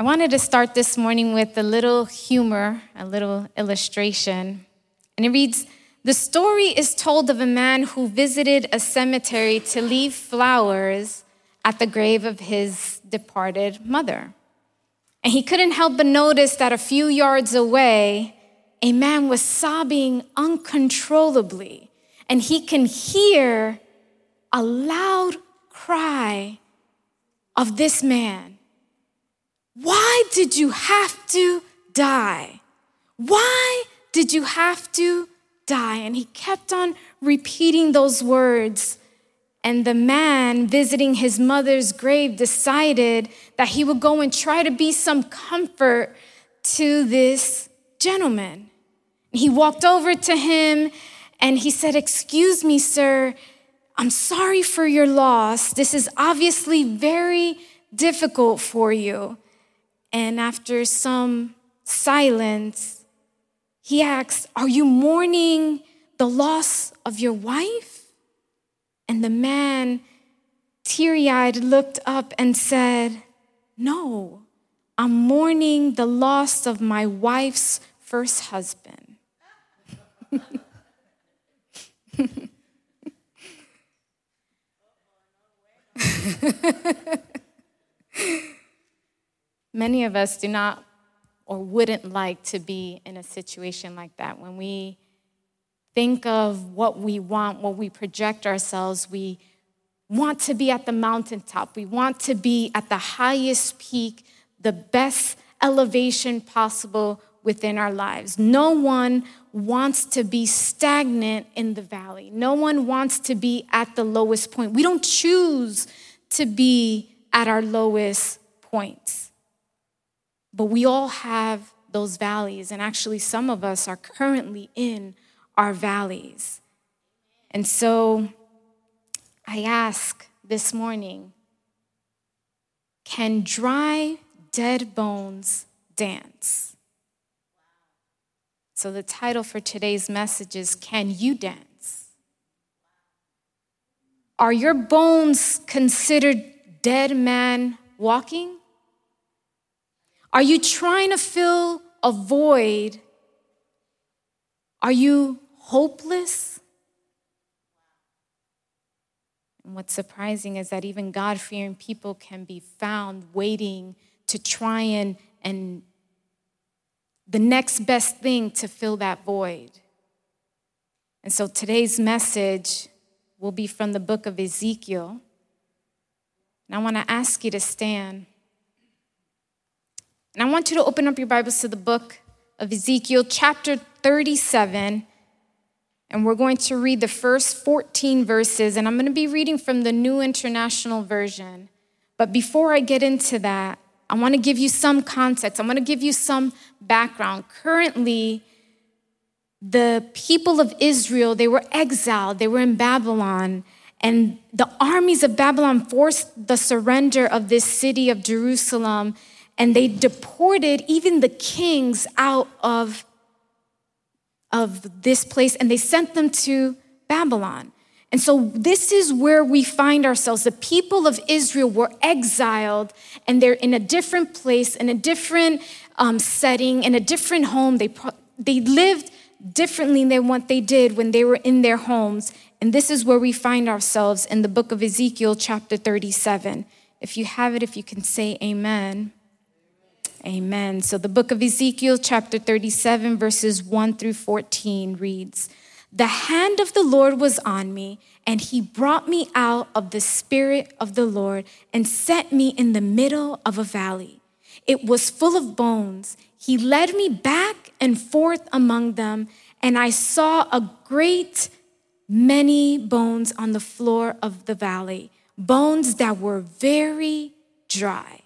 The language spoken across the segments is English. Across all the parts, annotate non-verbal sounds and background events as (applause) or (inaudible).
I wanted to start this morning with a little humor, a little illustration. And it reads The story is told of a man who visited a cemetery to leave flowers at the grave of his departed mother. And he couldn't help but notice that a few yards away, a man was sobbing uncontrollably. And he can hear a loud cry of this man Why did you have to die? Why did you have to die? And he kept on repeating those words. And the man visiting his mother's grave decided that he would go and try to be some comfort to this gentleman. He walked over to him and he said, Excuse me, sir, I'm sorry for your loss. This is obviously very difficult for you. And after some silence, he asked, Are you mourning the loss of your wife? And the man, teary eyed, looked up and said, No, I'm mourning the loss of my wife's first husband. (laughs) Many of us do not or wouldn't like to be in a situation like that. When we think of what we want, what we project ourselves, we want to be at the mountaintop. We want to be at the highest peak, the best elevation possible within our lives. No one wants to be stagnant in the valley. No one wants to be at the lowest point. We don't choose to be at our lowest points. But we all have those valleys, and actually, some of us are currently in our valleys. And so I ask this morning can dry, dead bones dance? So, the title for today's message is Can You Dance? Are your bones considered dead man walking? Are you trying to fill a void? Are you hopeless? And what's surprising is that even God fearing people can be found waiting to try and, and the next best thing to fill that void. And so today's message will be from the book of Ezekiel. And I want to ask you to stand. And I want you to open up your Bibles to the book of Ezekiel, chapter 37. And we're going to read the first 14 verses. And I'm going to be reading from the New International Version. But before I get into that, I want to give you some context. I'm going to give you some background. Currently, the people of Israel, they were exiled, they were in Babylon, and the armies of Babylon forced the surrender of this city of Jerusalem, and they deported even the kings out of, of this place, and they sent them to Babylon. And so, this is where we find ourselves. The people of Israel were exiled and they're in a different place, in a different um, setting, in a different home. They, they lived differently than what they did when they were in their homes. And this is where we find ourselves in the book of Ezekiel, chapter 37. If you have it, if you can say amen. Amen. So, the book of Ezekiel, chapter 37, verses 1 through 14 reads, the hand of the Lord was on me, and he brought me out of the spirit of the Lord and set me in the middle of a valley. It was full of bones. He led me back and forth among them, and I saw a great many bones on the floor of the valley, bones that were very dry.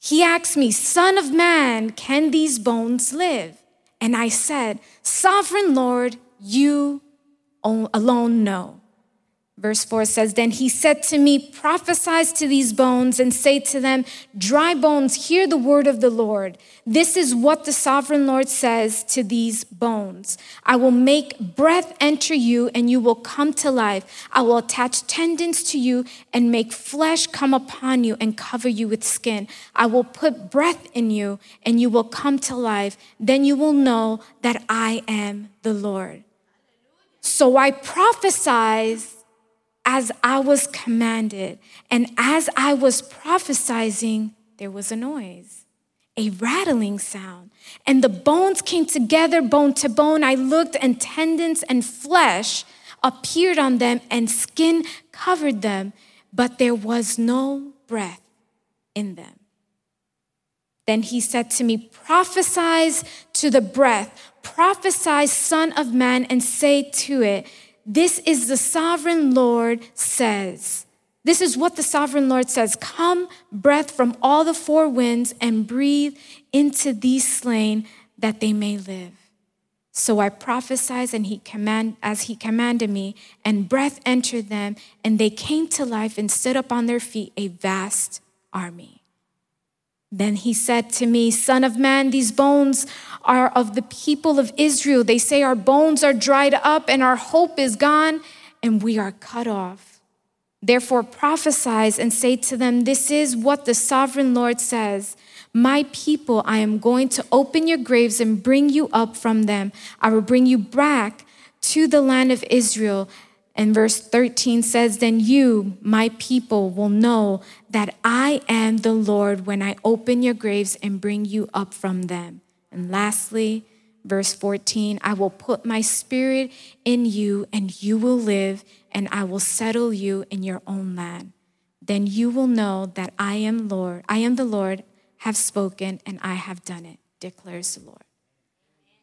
He asked me, Son of man, can these bones live? And I said, Sovereign Lord, you alone know. Verse 4 says, Then he said to me, Prophesy to these bones and say to them, Dry bones, hear the word of the Lord. This is what the sovereign Lord says to these bones I will make breath enter you, and you will come to life. I will attach tendons to you and make flesh come upon you and cover you with skin. I will put breath in you, and you will come to life. Then you will know that I am the Lord. So I prophesied as I was commanded. And as I was prophesying, there was a noise, a rattling sound. And the bones came together, bone to bone. I looked, and tendons and flesh appeared on them, and skin covered them, but there was no breath in them. Then he said to me, Prophesy to the breath, prophesy, Son of Man, and say to it, this is the sovereign Lord says. This is what the sovereign Lord says Come, breath from all the four winds, and breathe into these slain that they may live. So I prophesied and he command, as he commanded me, and breath entered them, and they came to life and stood up on their feet, a vast army. Then he said to me, Son of man, these bones are of the people of Israel. They say, Our bones are dried up and our hope is gone, and we are cut off. Therefore prophesy and say to them, This is what the sovereign Lord says. My people, I am going to open your graves and bring you up from them. I will bring you back to the land of Israel and verse 13 says, Then you, my people, will know that I am the Lord when I open your graves and bring you up from them. And lastly, verse 14, I will put my spirit in you, and you will live, and I will settle you in your own land. Then you will know that I am Lord, I am the Lord, have spoken, and I have done it, declares the Lord.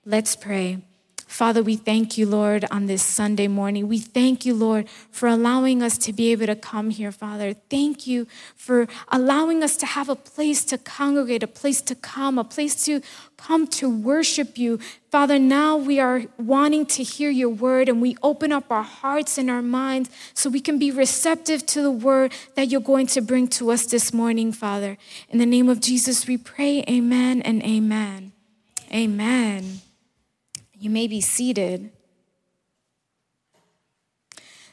Let's pray. Father, we thank you, Lord, on this Sunday morning. We thank you, Lord, for allowing us to be able to come here, Father. Thank you for allowing us to have a place to congregate, a place to come, a place to come to worship you. Father, now we are wanting to hear your word and we open up our hearts and our minds so we can be receptive to the word that you're going to bring to us this morning, Father. In the name of Jesus, we pray, amen and amen. Amen. You may be seated.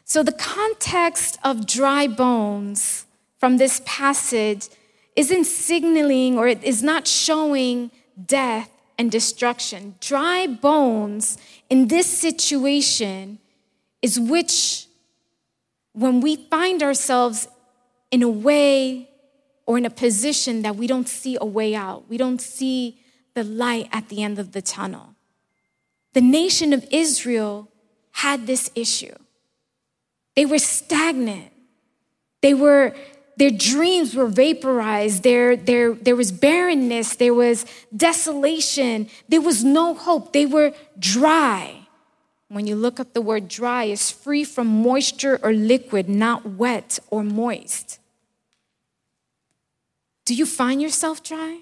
So, the context of dry bones from this passage isn't signaling or it is not showing death and destruction. Dry bones in this situation is which, when we find ourselves in a way or in a position that we don't see a way out, we don't see the light at the end of the tunnel. The nation of Israel had this issue. They were stagnant. They were, their dreams were vaporized. There, there, there was barrenness. There was desolation. There was no hope. They were dry. When you look up the word dry, it's free from moisture or liquid, not wet or moist. Do you find yourself dry?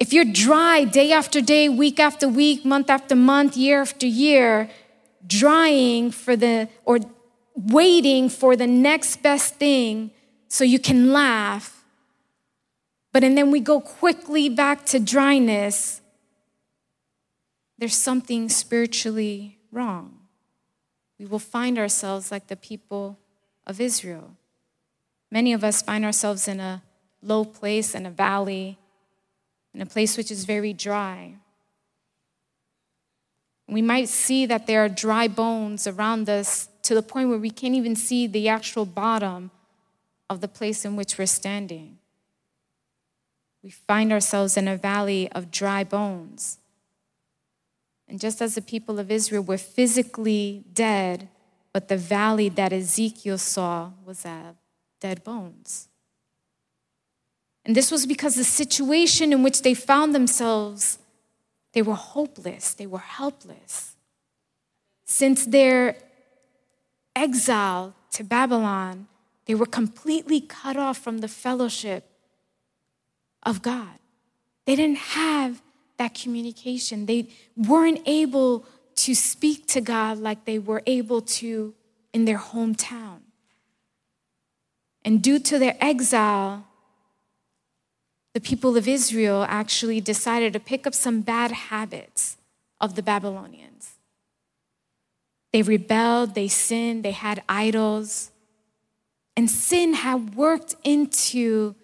If you're dry day after day, week after week, month after month, year after year, drying for the, or waiting for the next best thing so you can laugh, but and then we go quickly back to dryness, there's something spiritually wrong. We will find ourselves like the people of Israel. Many of us find ourselves in a low place, in a valley, in a place which is very dry. We might see that there are dry bones around us to the point where we can't even see the actual bottom of the place in which we're standing. We find ourselves in a valley of dry bones. And just as the people of Israel were physically dead, but the valley that Ezekiel saw was of dead bones. And this was because the situation in which they found themselves, they were hopeless, they were helpless. Since their exile to Babylon, they were completely cut off from the fellowship of God. They didn't have that communication. They weren't able to speak to God like they were able to in their hometown. And due to their exile, the people of Israel actually decided to pick up some bad habits of the Babylonians. They rebelled, they sinned, they had idols. And sin had worked into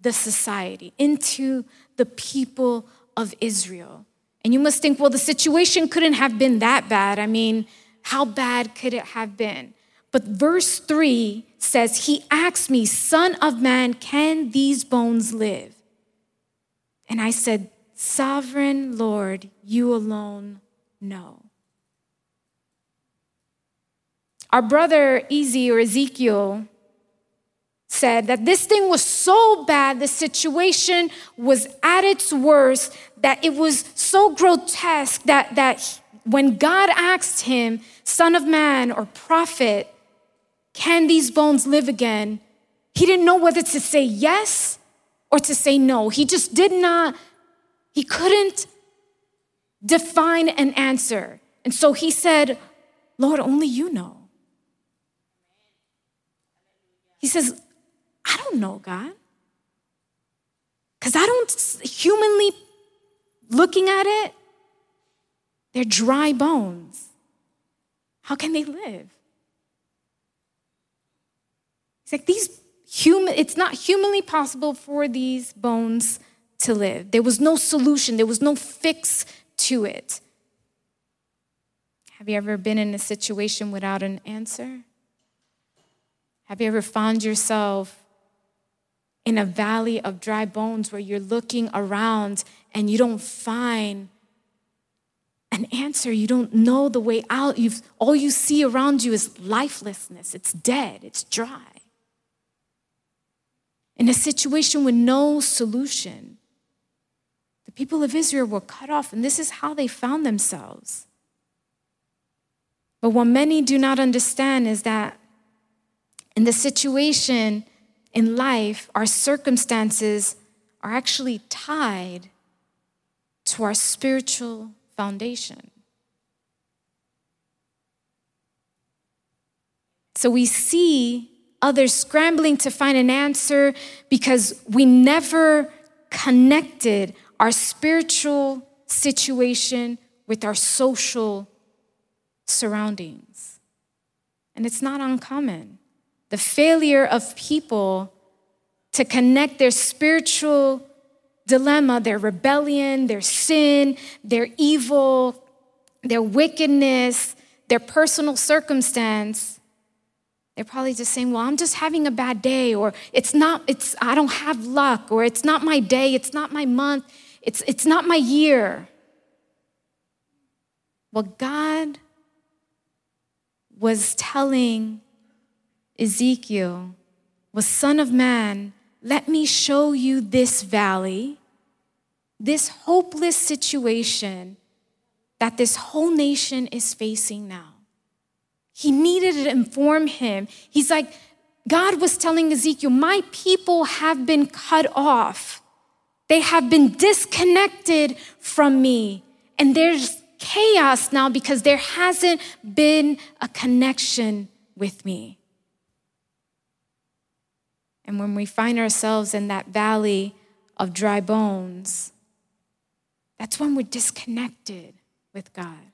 the society, into the people of Israel. And you must think, well, the situation couldn't have been that bad. I mean, how bad could it have been? But verse 3 says, He asked me, Son of man, can these bones live? And I said, Sovereign Lord, you alone know. Our brother Easy or Ezekiel said that this thing was so bad, the situation was at its worst, that it was so grotesque that, that when God asked him, Son of man or prophet, can these bones live again? He didn't know whether to say yes or to say no. He just did not, he couldn't define an answer. And so he said, Lord, only you know. He says, I don't know, God. Because I don't, humanly looking at it, they're dry bones. How can they live? He's like, these human, it's not humanly possible for these bones to live. There was no solution, there was no fix to it. Have you ever been in a situation without an answer? Have you ever found yourself in a valley of dry bones where you're looking around and you don't find an answer? You don't know the way out. You've, all you see around you is lifelessness, it's dead, it's dry in a situation with no solution. The people of Israel were cut off, and this is how they found themselves. But what many do not understand is that in the situation in life, our circumstances are actually tied to our spiritual foundation. So we see others scrambling to find an answer because we never connected our spiritual situation with our social surroundings. And it's not uncommon. The failure of people to connect their spiritual dilemma, their rebellion, their sin, their evil, their wickedness, their personal circumstance they're probably just saying, well, I'm just having a bad day, or it's not, it's, I don't have luck, or it's not my day, it's not my month, it's, it's not my year. What God was telling Ezekiel was, Son of man, let me show you this valley, this hopeless situation that this whole nation is facing now. He needed to inform him. He's like, God was telling Ezekiel, My people have been cut off. They have been disconnected from me. And there's chaos now because there hasn't been a connection with me. And when we find ourselves in that valley of dry bones, that's when we're disconnected with God.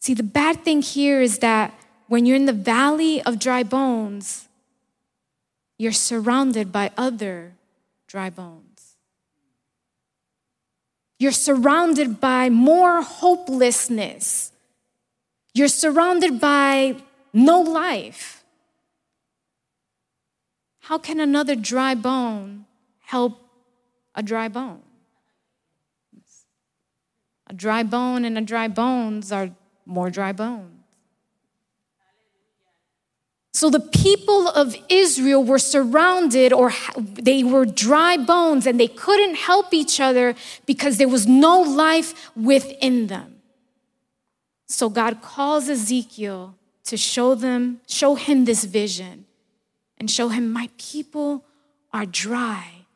See, the bad thing here is that when you're in the valley of dry bones, you're surrounded by other dry bones. You're surrounded by more hopelessness. You're surrounded by no life. How can another dry bone help a dry bone? A dry bone and a dry bones are more dry bones. So the people of Israel were surrounded or they were dry bones and they couldn't help each other because there was no life within them. So God calls Ezekiel to show them, show him this vision and show him my people are dry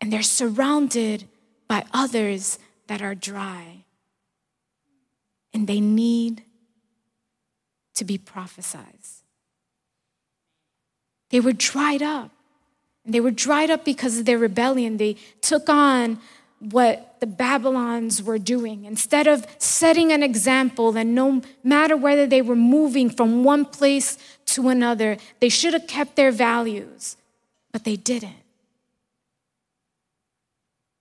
and they're surrounded by others that are dry. And they need to be prophesied. They were dried up. And they were dried up because of their rebellion. They took on what the Babylons were doing. Instead of setting an example, and no matter whether they were moving from one place to another, they should have kept their values, but they didn't.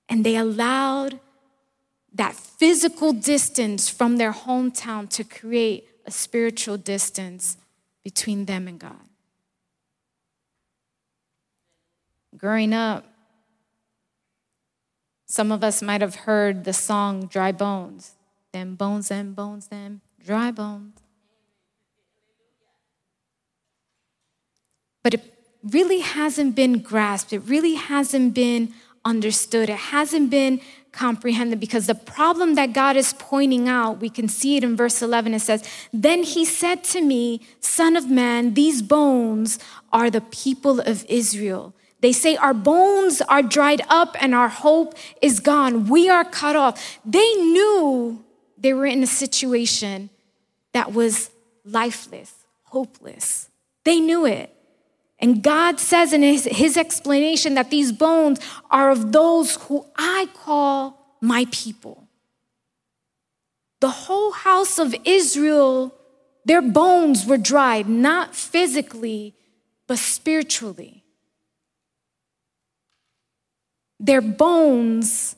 And they allowed that physical distance from their hometown to create a spiritual distance between them and God. Growing up, some of us might have heard the song Dry Bones. Them bones, them bones, them dry bones. But it really hasn't been grasped. It really hasn't been understood. It hasn't been comprehended because the problem that God is pointing out, we can see it in verse 11. It says, Then he said to me, Son of man, these bones are the people of Israel. They say, Our bones are dried up and our hope is gone. We are cut off. They knew they were in a situation that was lifeless, hopeless. They knew it. And God says in his, his explanation that these bones are of those who I call my people. The whole house of Israel, their bones were dried, not physically, but spiritually. Their bones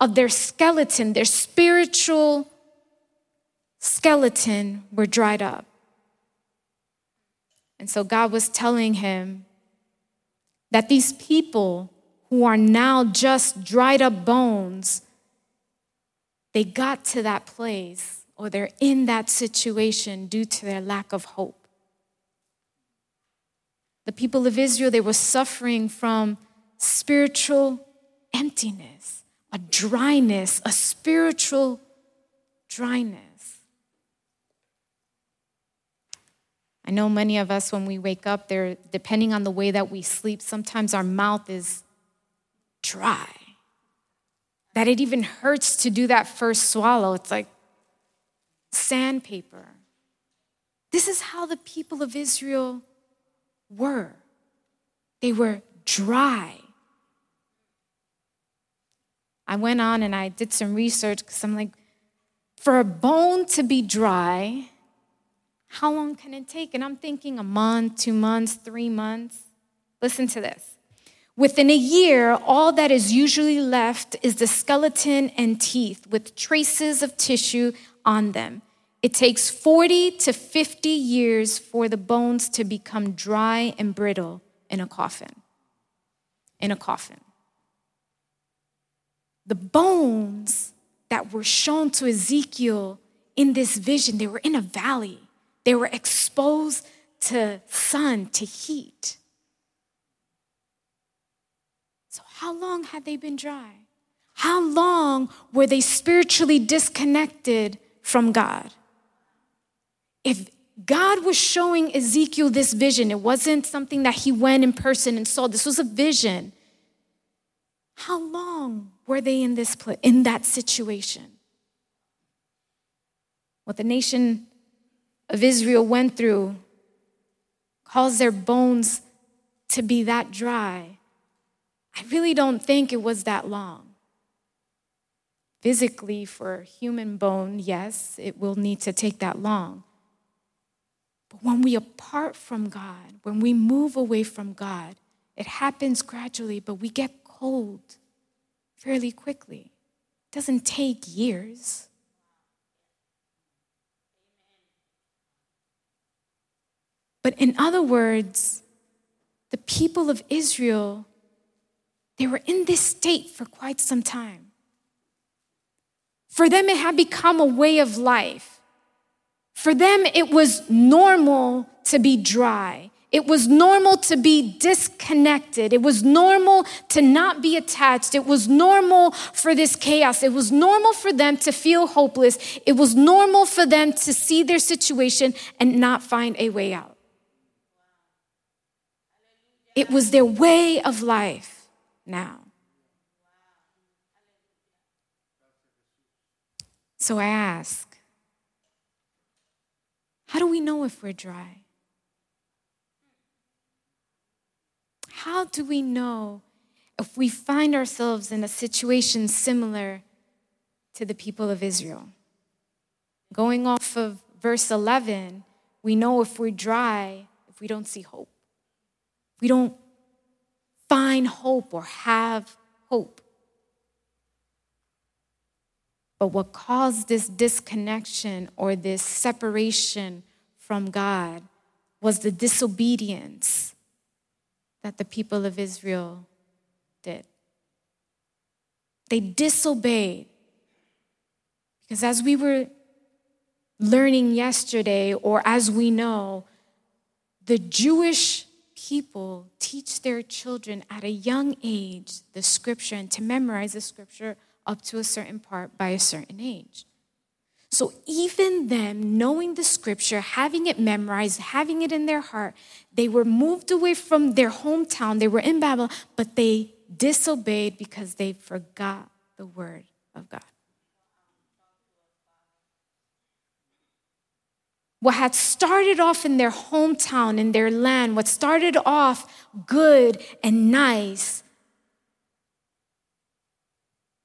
of their skeleton, their spiritual skeleton, were dried up. And so God was telling him that these people who are now just dried up bones, they got to that place or they're in that situation due to their lack of hope. The people of Israel, they were suffering from spiritual emptiness, a dryness, a spiritual dryness. I know many of us, when we wake up, there, depending on the way that we sleep, sometimes our mouth is dry. That it even hurts to do that first swallow. It's like sandpaper. This is how the people of Israel were. They were dry. I went on and I did some research because I'm like, for a bone to be dry, how long can it take? And I'm thinking a month, two months, three months. Listen to this. Within a year, all that is usually left is the skeleton and teeth with traces of tissue on them. It takes 40 to 50 years for the bones to become dry and brittle in a coffin. In a coffin. The bones that were shown to Ezekiel in this vision, they were in a valley. They were exposed to sun, to heat. So, how long had they been dry? How long were they spiritually disconnected from God? If God was showing Ezekiel this vision, it wasn't something that he went in person and saw. This was a vision. How long were they in this in that situation? What the nation of Israel went through caused their bones to be that dry, I really don't think it was that long. Physically, for human bone, yes, it will need to take that long. But when we apart from God, when we move away from God, it happens gradually, but we get cold fairly quickly. It doesn't take years. But in other words, the people of Israel, they were in this state for quite some time. For them, it had become a way of life. For them, it was normal to be dry. It was normal to be disconnected. It was normal to not be attached. It was normal for this chaos. It was normal for them to feel hopeless. It was normal for them to see their situation and not find a way out. It was their way of life now. So I ask How do we know if we're dry? How do we know if we find ourselves in a situation similar to the people of Israel? Going off of verse 11, we know if we're dry if we don't see hope. We don't find hope or have hope. But what caused this disconnection or this separation from God was the disobedience that the people of Israel did. They disobeyed. Because as we were learning yesterday, or as we know, the Jewish people teach their children at a young age the scripture and to memorize the scripture up to a certain part by a certain age. So even them knowing the scripture, having it memorized, having it in their heart, they were moved away from their hometown. They were in Babylon, but they disobeyed because they forgot the word of God. What had started off in their hometown, in their land, what started off good and nice,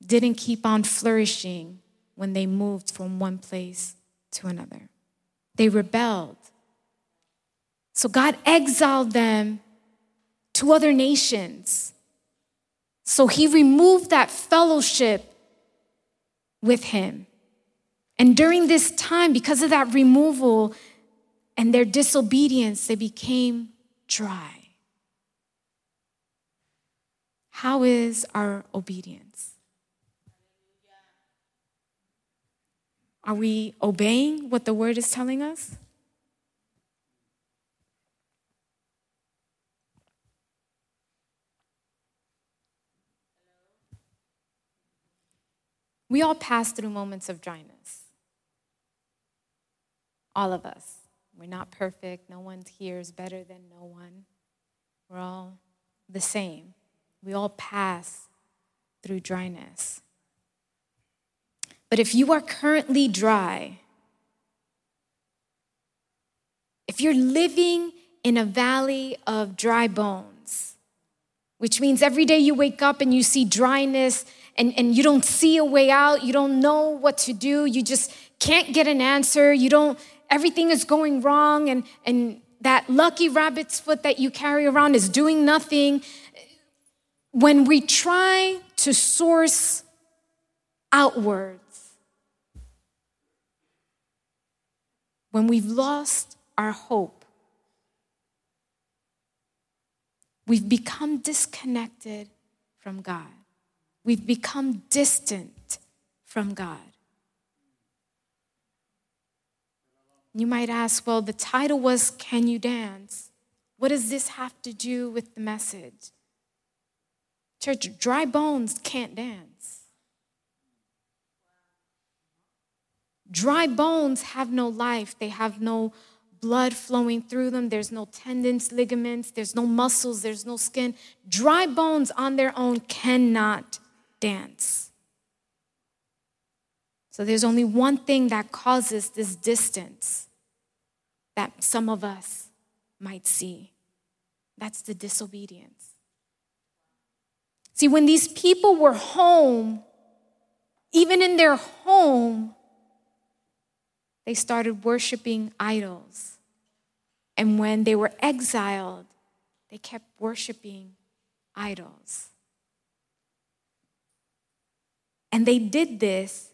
didn't keep on flourishing when they moved from one place to another. They rebelled. So God exiled them to other nations. So he removed that fellowship with him. And during this time, because of that removal and their disobedience, they became dry. How is our obedience? Are we obeying what the word is telling us? We all pass through moments of dryness. All of us. We're not perfect. No one here is better than no one. We're all the same. We all pass through dryness. But if you are currently dry, if you're living in a valley of dry bones, which means every day you wake up and you see dryness and, and you don't see a way out, you don't know what to do, you just can't get an answer, you don't, everything is going wrong, and, and that lucky rabbit's foot that you carry around is doing nothing. When we try to source outwards, when we've lost our hope, we've become disconnected from God. We've become distant from God. You might ask, well, the title was Can You Dance? What does this have to do with the message? Church, dry bones can't dance. Dry bones have no life, they have no blood flowing through them. There's no tendons, ligaments, there's no muscles, there's no skin. Dry bones on their own cannot dance. So there's only one thing that causes this distance that some of us might see that's the disobedience. See, when these people were home, even in their home, they started worshiping idols. And when they were exiled, they kept worshiping idols. And they did this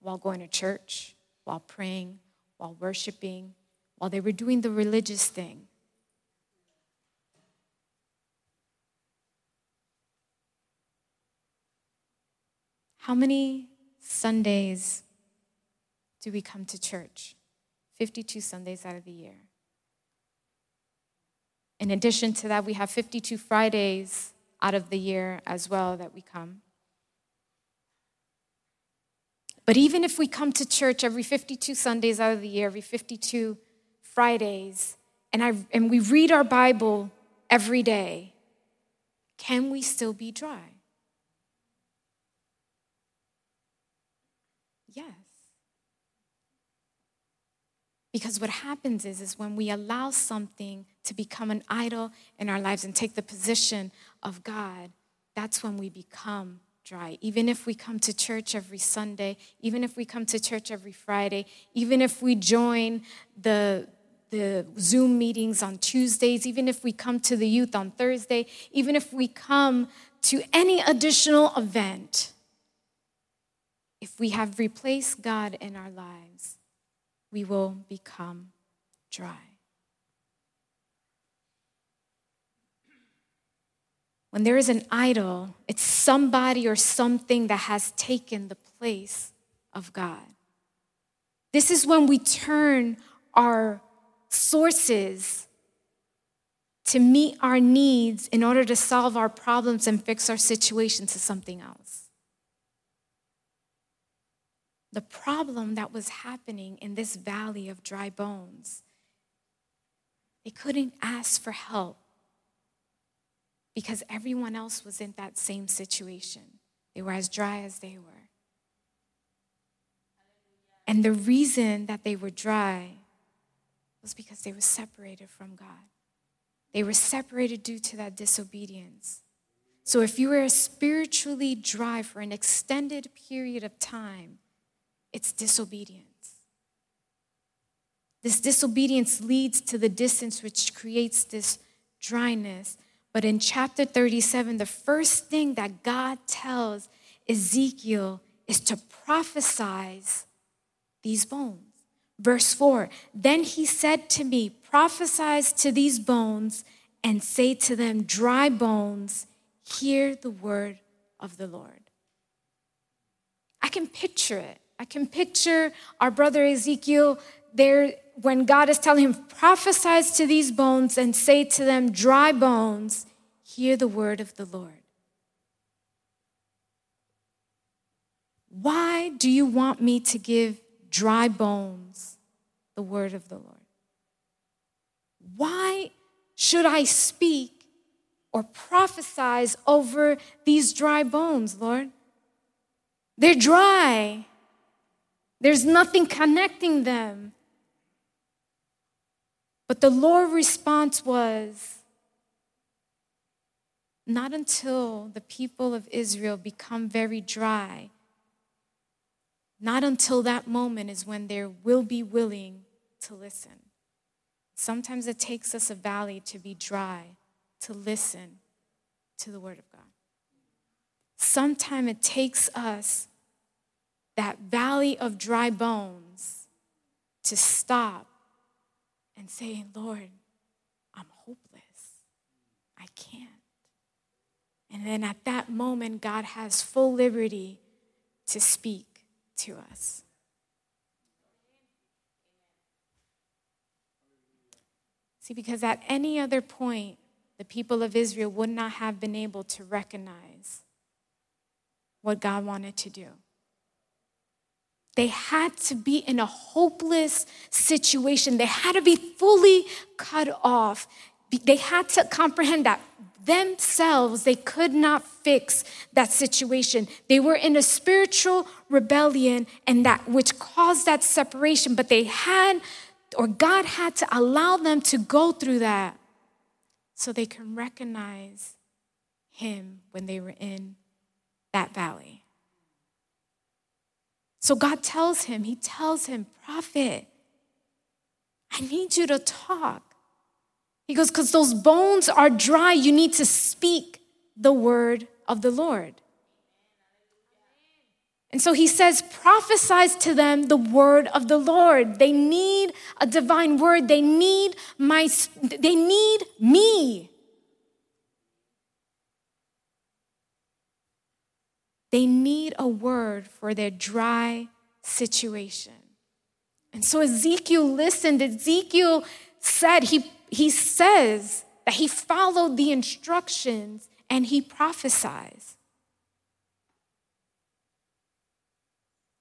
while going to church, while praying, while worshiping, while they were doing the religious thing. How many Sundays do we come to church? 52 Sundays out of the year. In addition to that, we have 52 Fridays out of the year as well that we come. But even if we come to church every 52 Sundays out of the year, every 52 Fridays, and, I, and we read our Bible every day, can we still be dry? Yes. Because what happens is, is when we allow something to become an idol in our lives and take the position of God, that's when we become dry. Even if we come to church every Sunday, even if we come to church every Friday, even if we join the, the Zoom meetings on Tuesdays, even if we come to the youth on Thursday, even if we come to any additional event, if we have replaced God in our lives, we will become dry. When there is an idol, it's somebody or something that has taken the place of God. This is when we turn our sources to meet our needs in order to solve our problems and fix our situation to something else. The problem that was happening in this valley of dry bones, they couldn't ask for help because everyone else was in that same situation. They were as dry as they were. And the reason that they were dry was because they were separated from God. They were separated due to that disobedience. So if you were spiritually dry for an extended period of time, it's disobedience. This disobedience leads to the distance, which creates this dryness. But in chapter 37, the first thing that God tells Ezekiel is to prophesize these bones. Verse 4 Then he said to me, Prophesy to these bones and say to them, Dry bones, hear the word of the Lord. I can picture it. I can picture our brother Ezekiel there when God is telling him, prophesies to these bones and say to them, dry bones, hear the word of the Lord. Why do you want me to give dry bones the word of the Lord? Why should I speak or prophesize over these dry bones, Lord? They're dry. There's nothing connecting them. But the Lord's response was not until the people of Israel become very dry, not until that moment is when they will be willing to listen. Sometimes it takes us a valley to be dry, to listen to the Word of God. Sometimes it takes us that valley of dry bones to stop and say, Lord, I'm hopeless. I can't. And then at that moment, God has full liberty to speak to us. See, because at any other point, the people of Israel would not have been able to recognize what God wanted to do. They had to be in a hopeless situation. They had to be fully cut off. They had to comprehend that themselves they could not fix that situation. They were in a spiritual rebellion and that which caused that separation, but they had or God had to allow them to go through that so they can recognize him when they were in that valley. So God tells him, He tells him, Prophet, I need you to talk. He goes, Because those bones are dry, you need to speak the word of the Lord. And so he says, prophesies to them the word of the Lord. They need a divine word. They need my, they need me. They need a word for their dry situation. And so Ezekiel listened. Ezekiel said, he, he says that he followed the instructions and he prophesies.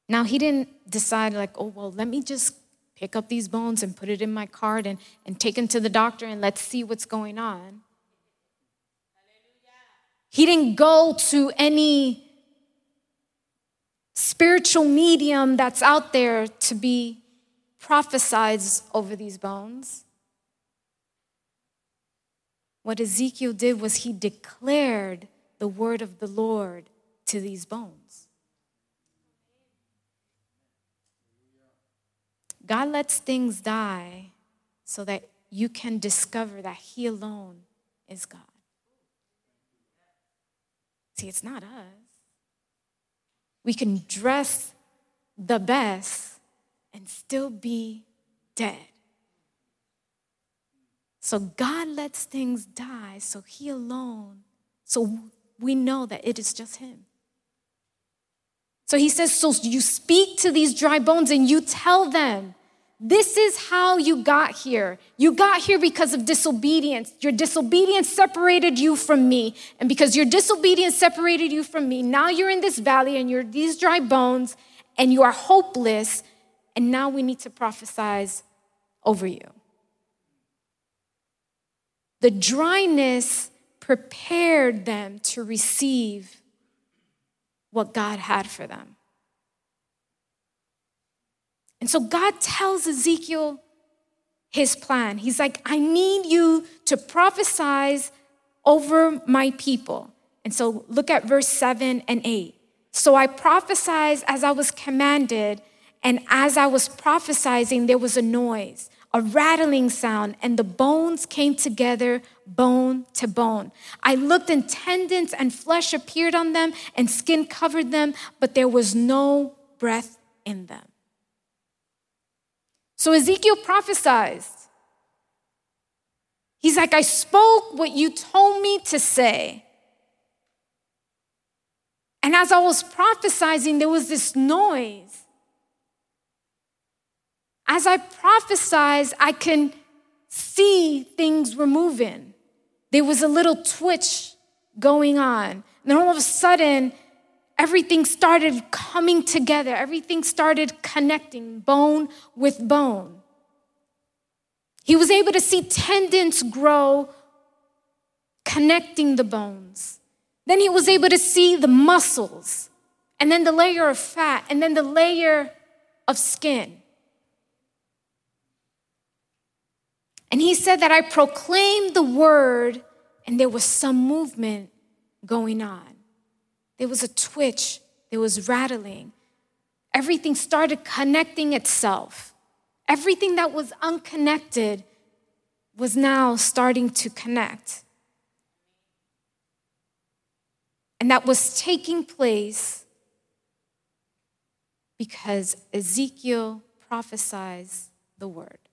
Now, he didn't decide, like, oh, well, let me just pick up these bones and put it in my cart and, and take them to the doctor and let's see what's going on. He didn't go to any spiritual medium that's out there to be prophesies over these bones. What Ezekiel did was he declared the word of the Lord to these bones. God lets things die so that you can discover that He alone is God. See, it's not us. We can dress the best and still be dead. So God lets things die so He alone, so we know that it is just Him. So He says, So you speak to these dry bones and you tell them, this is how you got here. You got here because of disobedience. Your disobedience separated you from me. And because your disobedience separated you from me, now you're in this valley and you're these dry bones and you are hopeless. And now we need to prophesize over you. The dryness prepared them to receive what God had for them. And so God tells Ezekiel his plan. He's like, I need you to prophesy over my people. And so look at verse 7 and 8. So I prophesied as I was commanded, and as I was prophesying, there was a noise a rattling sound, and the bones came together, bone to bone. I looked, and tendons and flesh appeared on them, and skin covered them, but there was no breath in them. So Ezekiel prophesied. He's like, I spoke what you told me to say. And as I was prophesying, there was this noise. As I prophesied, I can see things were moving. There was a little twitch going on. And then all of a sudden, everything started coming together, everything started connecting, bone with bone. He was able to see tendons grow, connecting the bones. Then he was able to see the muscles, and then the layer of fat, and then the layer of skin. And he said that I proclaimed the word, and there was some movement going on. There was a twitch, there was rattling. Everything started connecting itself. Everything that was unconnected was now starting to connect. And that was taking place because Ezekiel prophesies the word.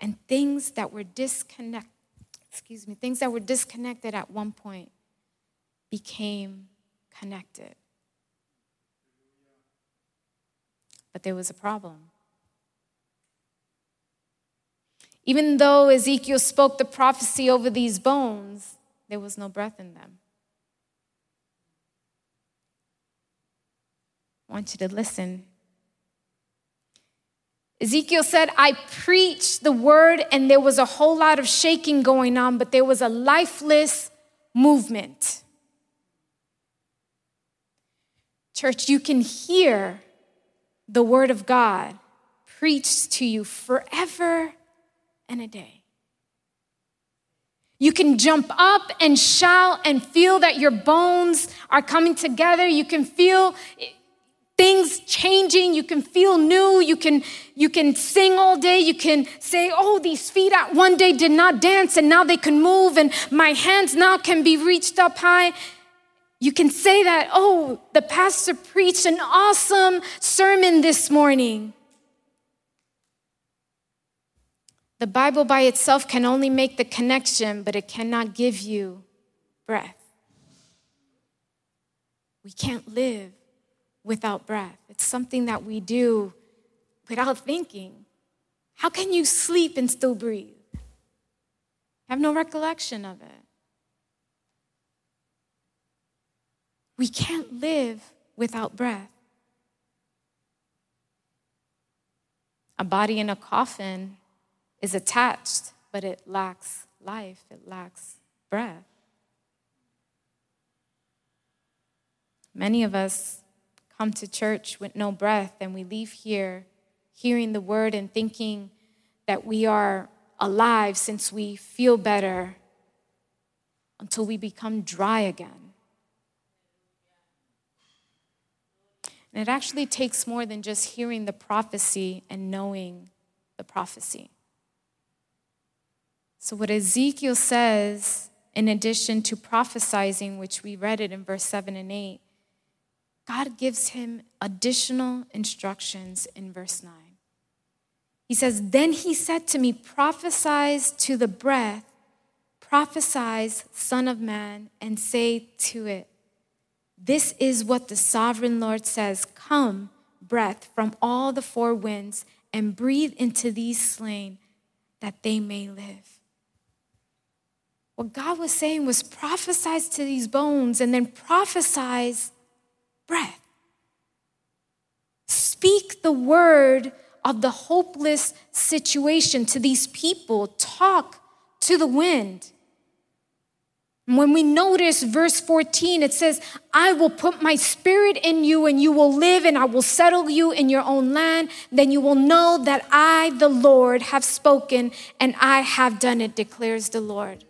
And things that were disconnected, excuse me, things that were disconnected at one point became connected. But there was a problem. Even though Ezekiel spoke the prophecy over these bones, there was no breath in them. I want you to listen. Ezekiel said, I preached the word, and there was a whole lot of shaking going on, but there was a lifeless movement. Church, you can hear the word of God preached to you forever and a day. You can jump up and shout and feel that your bones are coming together. You can feel things changing. You can feel new. You can, you can sing all day. You can say, Oh, these feet one day did not dance and now they can move, and my hands now can be reached up high. You can say that, oh, the pastor preached an awesome sermon this morning. The Bible by itself can only make the connection, but it cannot give you breath. We can't live without breath. It's something that we do without thinking. How can you sleep and still breathe? Have no recollection of it. We can't live without breath. A body in a coffin is attached, but it lacks life, it lacks breath. Many of us come to church with no breath and we leave here hearing the word and thinking that we are alive since we feel better until we become dry again. And it actually takes more than just hearing the prophecy and knowing the prophecy. So, what Ezekiel says, in addition to prophesizing, which we read it in verse 7 and 8, God gives him additional instructions in verse 9. He says, Then he said to me, Prophesize to the breath, prophesize, Son of Man, and say to it, This is what the sovereign Lord says Come, breath from all the four winds, and breathe into these slain, that they may live. What God was saying was prophesize to these bones and then prophesize breath. Speak the word of the hopeless situation to these people. Talk to the wind. When we notice verse 14, it says, I will put my spirit in you and you will live and I will settle you in your own land. Then you will know that I, the Lord, have spoken and I have done it, declares the Lord.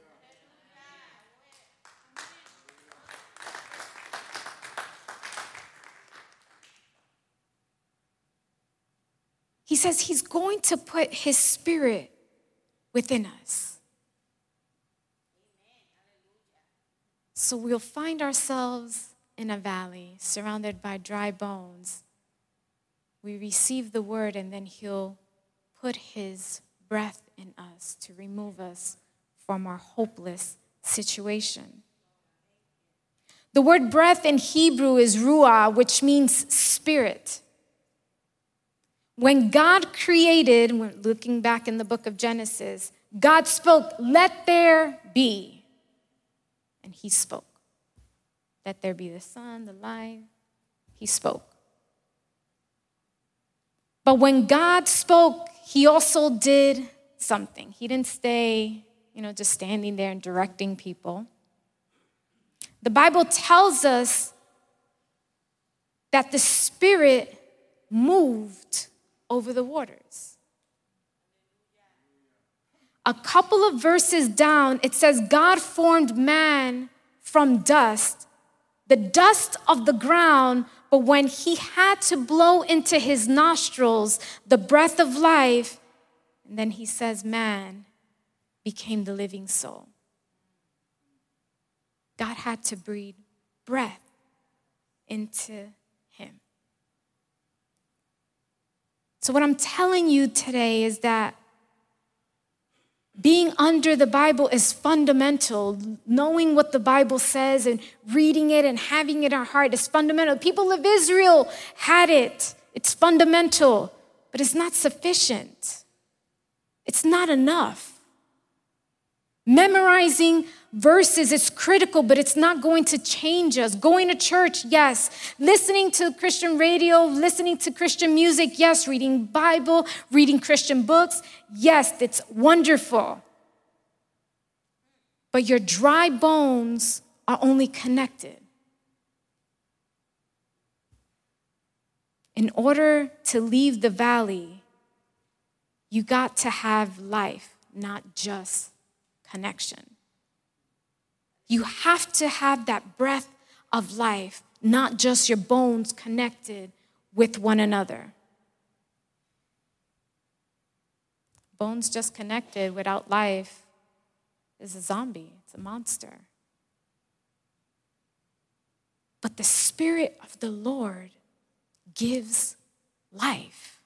He says he's going to put his spirit within us. So we'll find ourselves in a valley surrounded by dry bones. We receive the word, and then he'll put his breath in us to remove us from our hopeless situation. The word breath in Hebrew is ruah, which means spirit. When God created, we're looking back in the book of Genesis, God spoke, Let there be. And He spoke. Let there be the sun, the light. He spoke. But when God spoke, He also did something. He didn't stay, you know, just standing there and directing people. The Bible tells us that the Spirit moved over the waters. A couple of verses down, it says, God formed man from dust, the dust of the ground, but when he had to blow into his nostrils the breath of life, and then he says, man became the living soul. God had to breathe breath into So, what I'm telling you today is that being under the Bible is fundamental. Knowing what the Bible says and reading it and having it in our heart is fundamental. The People of Israel had it, it's fundamental, but it's not sufficient. It's not enough. Memorizing verses is critical, but it's not going to change us. Going to church, yes. Listening to Christian radio, listening to Christian music, yes. Reading Bible, reading Christian books, yes, it's wonderful. But your dry bones are only connected. In order to leave the valley, you got to have life, not just connection. You have to have that breath of life, not just your bones connected with one another. Bones just connected without life is a zombie, it's a monster. But the Spirit of the Lord gives life.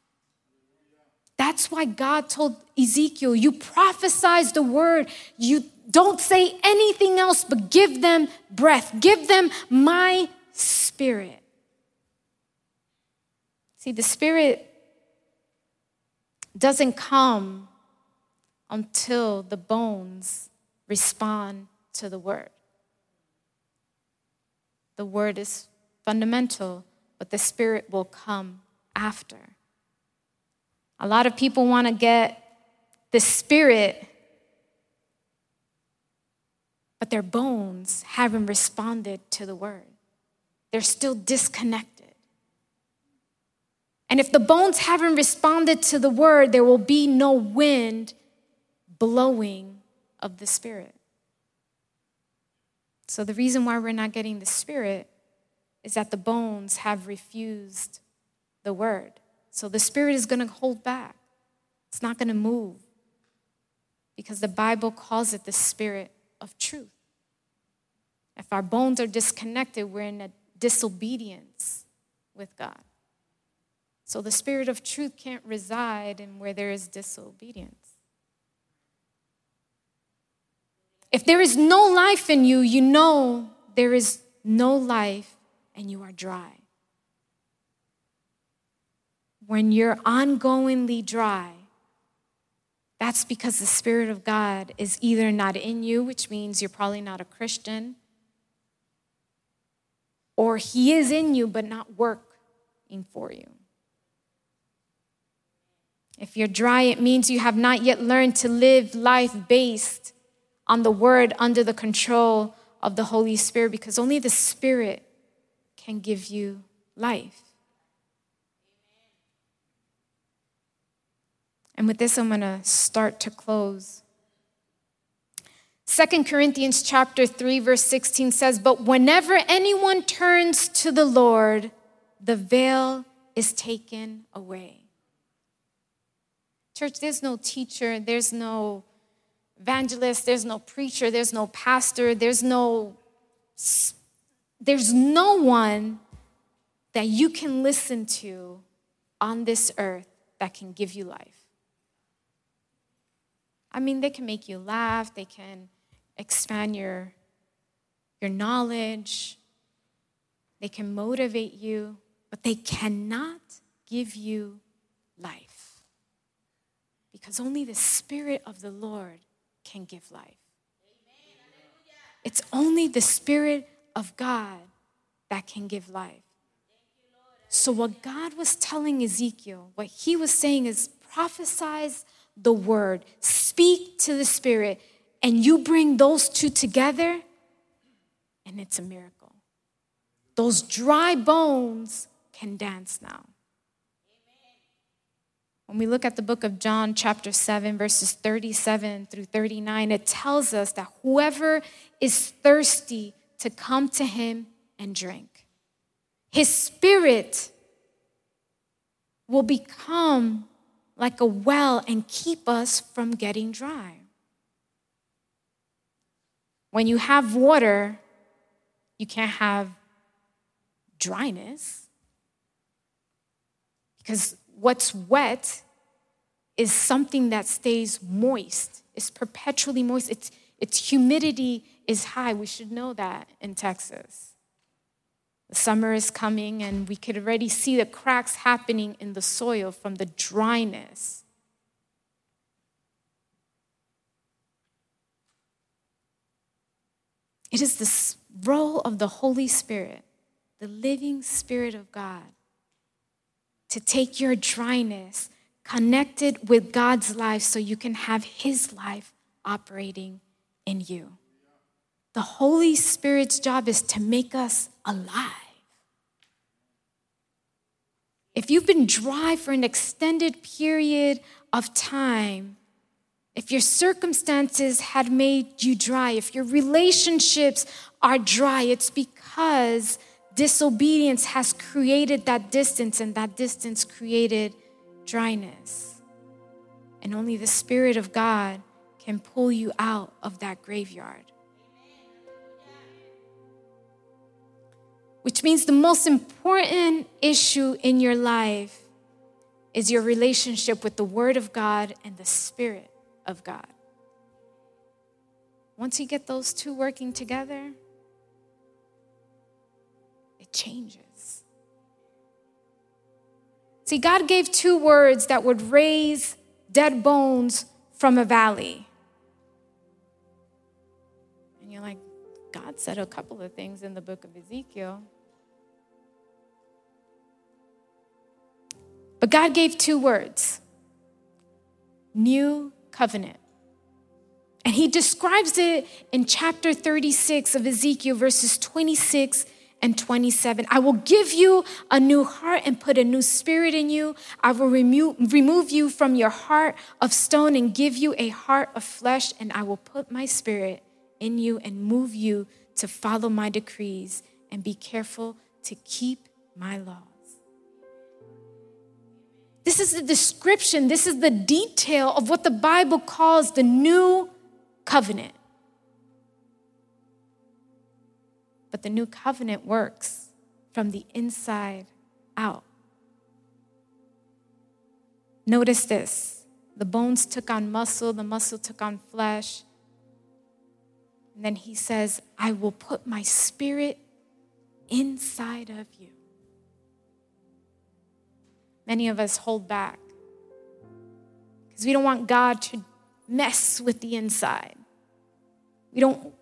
That's why God told Ezekiel, You prophesize the word, you don't say anything else but give them breath, give them my spirit. See, the spirit doesn't come until the bones respond to the word. The word is fundamental, but the spirit will come after. A lot of people want to get the spirit but their bones haven't responded to the word. They're still disconnected. And if the bones haven't responded to the word, there will be no wind blowing of the Spirit. So, the reason why we're not getting the Spirit is that the bones have refused the word. So, the Spirit is going to hold back, it's not going to move because the Bible calls it the Spirit of truth. If our bones are disconnected, we're in a disobedience with God. So the spirit of truth can't reside in where there is disobedience. If there is no life in you, you know there is no life and you are dry. When you're ongoingly dry, that's because the Spirit of God is either not in you, which means you're probably not a Christian, or He is in you but not working for you. If you're dry, it means you have not yet learned to live life based on the Word under the control of the Holy Spirit because only the Spirit can give you life. And with this, I'm going to start to close. Second Corinthians chapter 3 verse 16 says, "But whenever anyone turns to the Lord, the veil is taken away." Church, there's no teacher, there's no evangelist, there's no preacher, there's no pastor, there's no there's no one that you can listen to on this earth that can give you life. I mean, they can make you laugh, they can expand your, your knowledge, they can motivate you, but they cannot give you life. Because only the Spirit of the Lord can give life. It's only the Spirit of God that can give life. So, what God was telling Ezekiel, what he was saying is prophesize the word, speak to the spirit, and you bring those two together, and it's a miracle. Those dry bones can dance now. When we look at the book of John, chapter 7, verses 37 through 39, it tells us that whoever is thirsty to come to him and drink, his spirit will become like a well and keep us from getting dry. When you have water, you can't have dryness because what's wet is something that stays moist. It's perpetually moist. It's, its humidity is high. We should know that in Texas. Summer is coming, and we could already see the cracks happening in the soil from the dryness. It is the role of the Holy Spirit, the living Spirit of God, to take your dryness, connect it with God's life so you can have His life operating in you. The Holy Spirit's job is to make us alive. If you've been dry for an extended period of time, if your circumstances had made you dry, if your relationships are dry, it's because disobedience has created that distance, and that distance created dryness. And only the Spirit of God can pull you out of that graveyard. Which means the most important issue in your life is your relationship with the Word of God and the Spirit of God. Once you get those two working together, it changes. See, God gave two words that would raise dead bones from a valley. God said a couple of things in the book of Ezekiel. But God gave two words new covenant. And he describes it in chapter 36 of Ezekiel, verses 26 and 27. I will give you a new heart and put a new spirit in you. I will remove, remove you from your heart of stone and give you a heart of flesh, and I will put my spirit in you and move you to follow my decrees and be careful to keep my laws. This is the description, this is the detail of what the Bible calls the new covenant. But the new covenant works from the inside out. Notice this the bones took on muscle, the muscle took on flesh. And then he says, I will put my spirit inside of you. Many of us hold back because we don't want God to mess with the inside. We don't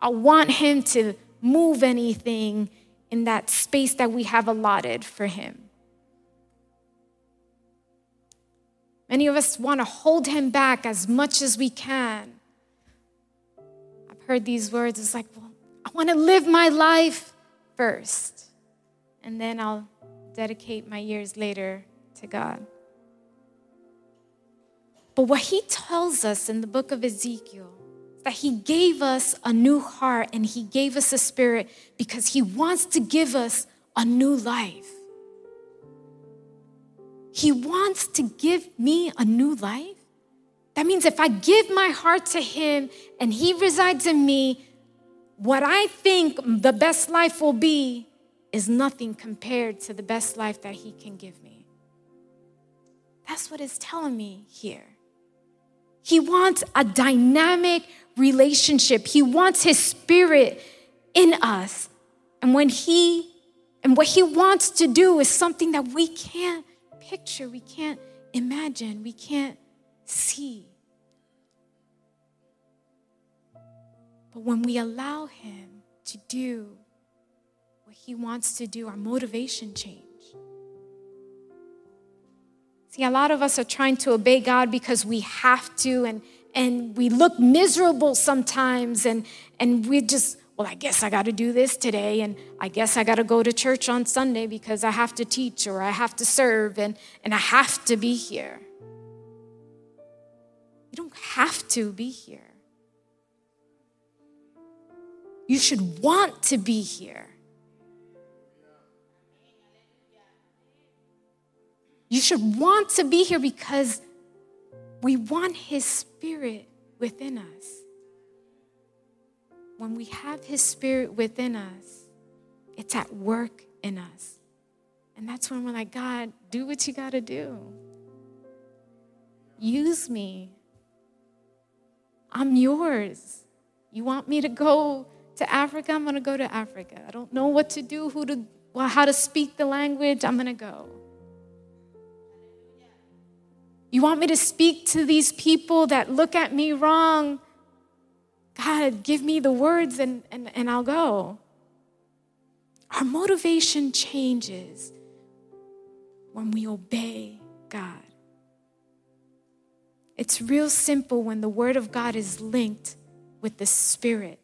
I want Him to move anything in that space that we have allotted for Him. Many of us want to hold Him back as much as we can. Heard these words. It's like, well, I want to live my life first, and then I'll dedicate my years later to God. But what he tells us in the book of Ezekiel that he gave us a new heart and he gave us a spirit because he wants to give us a new life. He wants to give me a new life. That means if I give my heart to him and he resides in me, what I think the best life will be is nothing compared to the best life that he can give me. That's what it's telling me here. He wants a dynamic relationship. He wants his spirit in us. And when he and what he wants to do is something that we can't picture, we can't imagine, we can't see. But when we allow him to do what he wants to do, our motivation changes. See, a lot of us are trying to obey God because we have to, and, and we look miserable sometimes, and, and we just, well, I guess I got to do this today, and I guess I got to go to church on Sunday because I have to teach or I have to serve, and, and I have to be here. You don't have to be here. You should want to be here. You should want to be here because we want His Spirit within us. When we have His Spirit within us, it's at work in us. And that's when we're like, God, do what you got to do. Use me. I'm yours. You want me to go to Africa? I'm going to go to Africa. I don't know what to do, who to, well, how to speak the language. I'm going to go. You want me to speak to these people that look at me wrong? God, give me the words and, and, and I'll go. Our motivation changes when we obey God. It's real simple when the Word of God is linked with the Spirit